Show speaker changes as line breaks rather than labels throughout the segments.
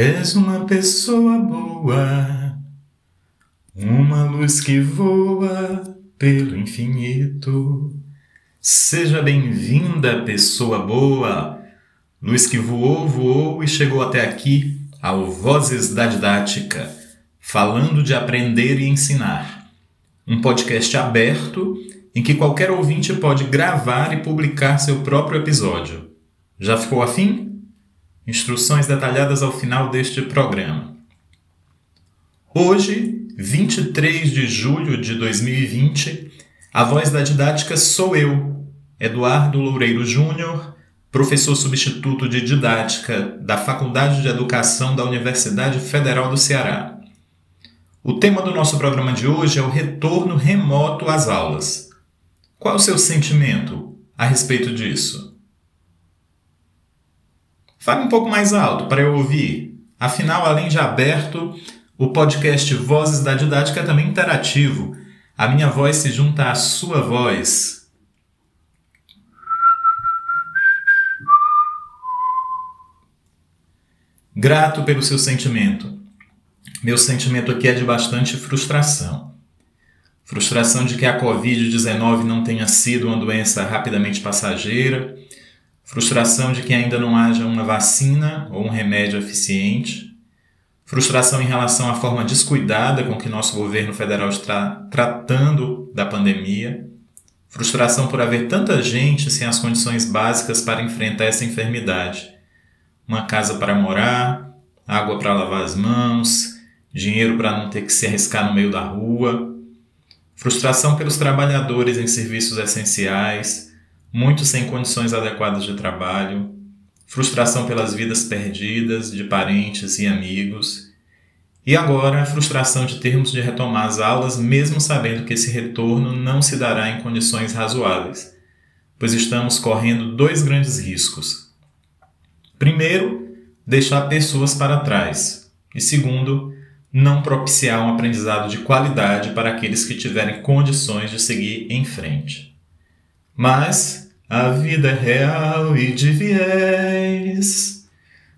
És uma pessoa boa, uma luz que voa pelo infinito. Seja bem-vinda, pessoa boa, luz que voou, voou e chegou até aqui ao Vozes da Didática, falando de aprender e ensinar. Um podcast aberto em que qualquer ouvinte pode gravar e publicar seu próprio episódio. Já ficou afim? Instruções detalhadas ao final deste programa. Hoje, 23 de julho de 2020, a voz da didática sou eu, Eduardo Loureiro Júnior, professor substituto de didática da Faculdade de Educação da Universidade Federal do Ceará. O tema do nosso programa de hoje é o retorno remoto às aulas. Qual o seu sentimento a respeito disso? Fale um pouco mais alto para eu ouvir. Afinal, além de aberto, o podcast Vozes da Didática é também interativo. A minha voz se junta à sua voz. Grato pelo seu sentimento. Meu sentimento aqui é de bastante frustração. Frustração de que a Covid-19 não tenha sido uma doença rapidamente passageira frustração de que ainda não haja uma vacina ou um remédio eficiente, frustração em relação à forma descuidada com que nosso governo federal está tratando da pandemia, frustração por haver tanta gente sem as condições básicas para enfrentar essa enfermidade. Uma casa para morar, água para lavar as mãos, dinheiro para não ter que se arriscar no meio da rua, frustração pelos trabalhadores em serviços essenciais muitos sem condições adequadas de trabalho, frustração pelas vidas perdidas de parentes e amigos, e agora a frustração de termos de retomar as aulas mesmo sabendo que esse retorno não se dará em condições razoáveis, pois estamos correndo dois grandes riscos. Primeiro, deixar pessoas para trás, e segundo, não propiciar um aprendizado de qualidade para aqueles que tiverem condições de seguir em frente. Mas a vida é real e de viés.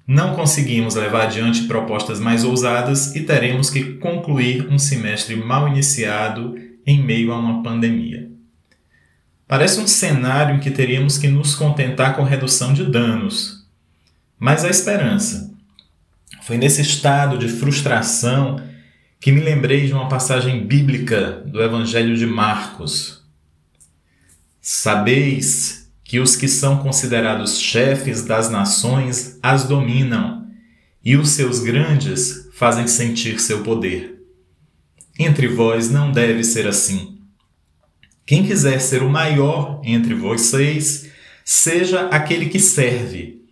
Não conseguimos levar adiante propostas mais ousadas e teremos que concluir um semestre mal iniciado em meio a uma pandemia. Parece um cenário em que teríamos que nos contentar com redução de danos. Mas a esperança. Foi nesse estado de frustração que me lembrei de uma passagem bíblica do Evangelho de Marcos, Sabeis que os que são considerados chefes das nações as dominam, e os seus grandes fazem sentir seu poder. Entre vós não deve ser assim. Quem quiser ser o maior entre vocês, seja aquele que serve,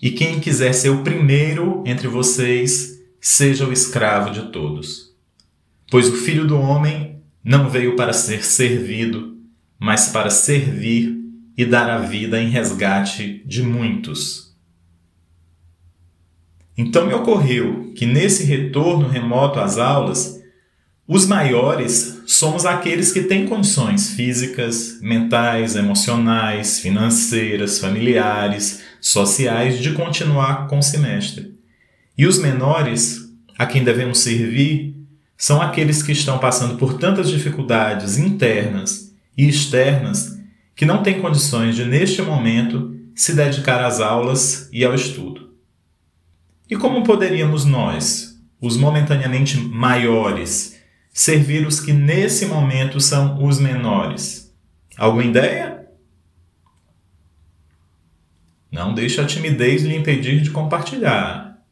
e quem quiser ser o primeiro entre vocês, seja o escravo de todos. Pois o filho do homem não veio para ser servido, mas para servir e dar a vida em resgate de muitos. Então me ocorreu que nesse retorno remoto às aulas, os maiores somos aqueles que têm condições físicas, mentais, emocionais, financeiras, familiares, sociais de continuar com o semestre. E os menores, a quem devemos servir, são aqueles que estão passando por tantas dificuldades internas e externas que não têm condições de, neste momento, se dedicar às aulas e ao estudo. E como poderíamos nós, os momentaneamente maiores, servir os que nesse momento são os menores? Alguma ideia? Não deixe a timidez lhe impedir de compartilhar.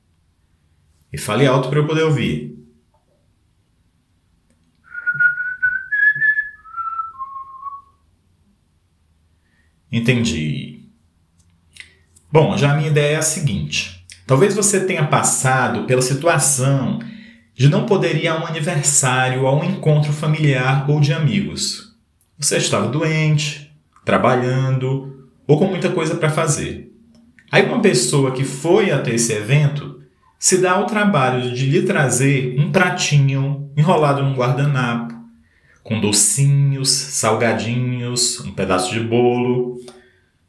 E fale alto para eu poder ouvir. Entendi. Bom, já a minha ideia é a seguinte: talvez você tenha passado pela situação de não poder ir a um aniversário, a um encontro familiar ou de amigos. Você estava doente, trabalhando ou com muita coisa para fazer. Aí uma pessoa que foi até esse evento se dá ao trabalho de lhe trazer um pratinho enrolado num guardanapo com docinhos, salgadinhos, um pedaço de bolo.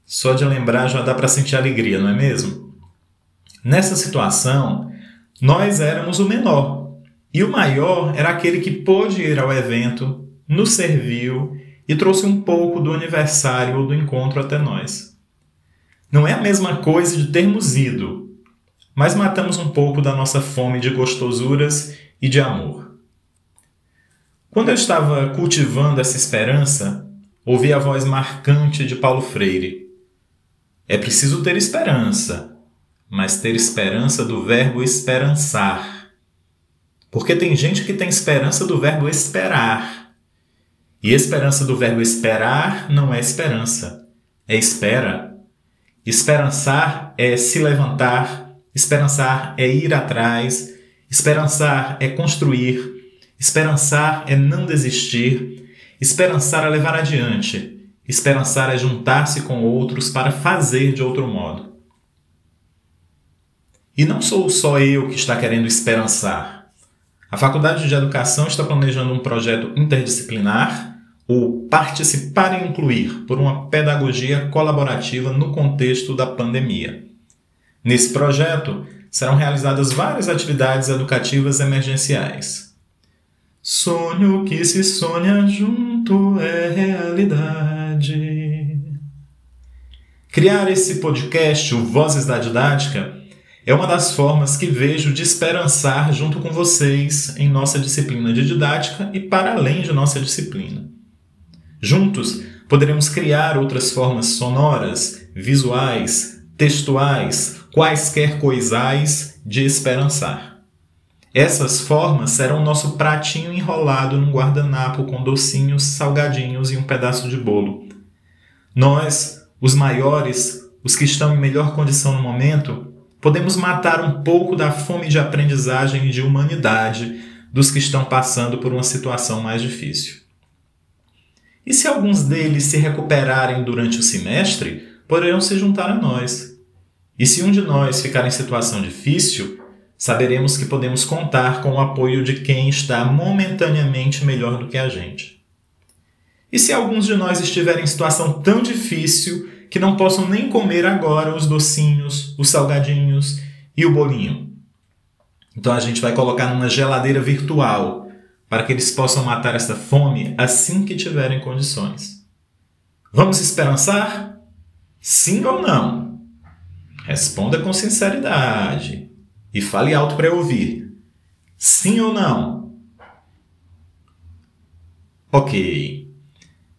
Só de lembrar já dá para sentir alegria, não é mesmo? Nessa situação, nós éramos o menor. E o maior era aquele que pôde ir ao evento, nos serviu e trouxe um pouco do aniversário ou do encontro até nós. Não é a mesma coisa de termos ido, mas matamos um pouco da nossa fome de gostosuras e de amor. Quando eu estava cultivando essa esperança, ouvi a voz marcante de Paulo Freire. É preciso ter esperança, mas ter esperança do verbo esperançar. Porque tem gente que tem esperança do verbo esperar. E esperança do verbo esperar não é esperança, é espera. Esperançar é se levantar, esperançar é ir atrás, esperançar é construir, Esperançar é não desistir, esperançar é levar adiante, esperançar é juntar-se com outros para fazer de outro modo. E não sou só eu que está querendo esperançar. A Faculdade de Educação está planejando um projeto interdisciplinar, o Participar e Incluir, por uma pedagogia colaborativa no contexto da pandemia. Nesse projeto, serão realizadas várias atividades educativas emergenciais. Sonho que se sonha junto é realidade. Criar esse podcast, o Vozes da Didática, é uma das formas que vejo de esperançar junto com vocês em nossa disciplina de didática e para além de nossa disciplina. Juntos, poderemos criar outras formas sonoras, visuais, textuais, quaisquer coisais de esperançar. Essas formas serão nosso pratinho enrolado num guardanapo com docinhos, salgadinhos e um pedaço de bolo. Nós, os maiores, os que estão em melhor condição no momento, podemos matar um pouco da fome de aprendizagem e de humanidade dos que estão passando por uma situação mais difícil. E se alguns deles se recuperarem durante o semestre, poderão se juntar a nós. E se um de nós ficar em situação difícil, saberemos que podemos contar com o apoio de quem está momentaneamente melhor do que a gente. E se alguns de nós estiverem em situação tão difícil que não possam nem comer agora os docinhos, os salgadinhos e o bolinho? Então a gente vai colocar numa geladeira virtual para que eles possam matar essa fome assim que tiverem condições. Vamos esperançar? Sim ou não? Responda com sinceridade. E fale alto para eu ouvir. Sim ou não? Ok.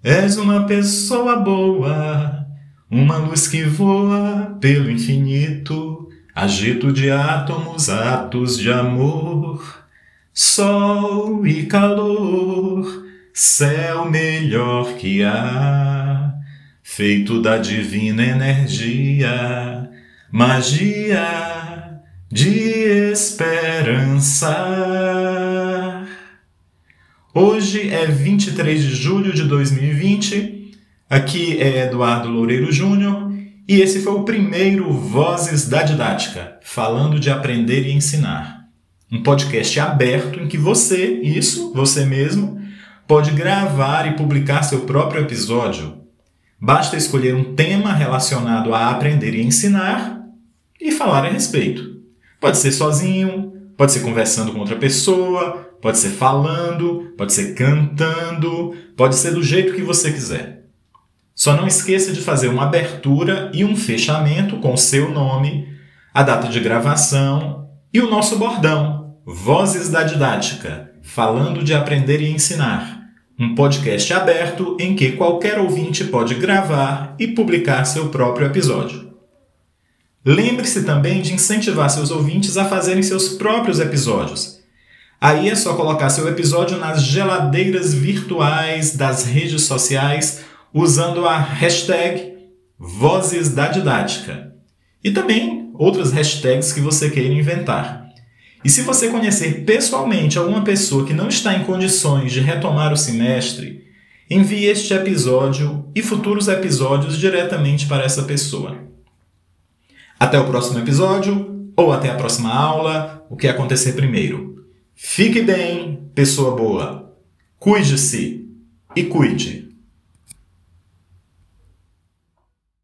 És uma pessoa boa, uma luz que voa pelo infinito, agito de átomos, atos de amor, sol e calor, céu melhor que há, feito da divina energia, magia de esperança. Hoje é 23 de julho de 2020. Aqui é Eduardo Loureiro Júnior e esse foi o primeiro Vozes da Didática, falando de aprender e ensinar. Um podcast aberto em que você, isso, você mesmo, pode gravar e publicar seu próprio episódio. Basta escolher um tema relacionado a aprender e ensinar e falar a respeito. Pode ser sozinho, pode ser conversando com outra pessoa, pode ser falando, pode ser cantando, pode ser do jeito que você quiser. Só não esqueça de fazer uma abertura e um fechamento com o seu nome, a data de gravação e o nosso bordão, Vozes da Didática, falando de aprender e ensinar. Um podcast aberto em que qualquer ouvinte pode gravar e publicar seu próprio episódio. Lembre-se também de incentivar seus ouvintes a fazerem seus próprios episódios. Aí é só colocar seu episódio nas geladeiras virtuais das redes sociais usando a hashtag Vozes da Didática e também outras hashtags que você queira inventar. E se você conhecer pessoalmente alguma pessoa que não está em condições de retomar o semestre, envie este episódio e futuros episódios diretamente para essa pessoa. Até o próximo episódio ou até a próxima aula, o que acontecer primeiro. Fique bem, pessoa boa. Cuide-se e cuide.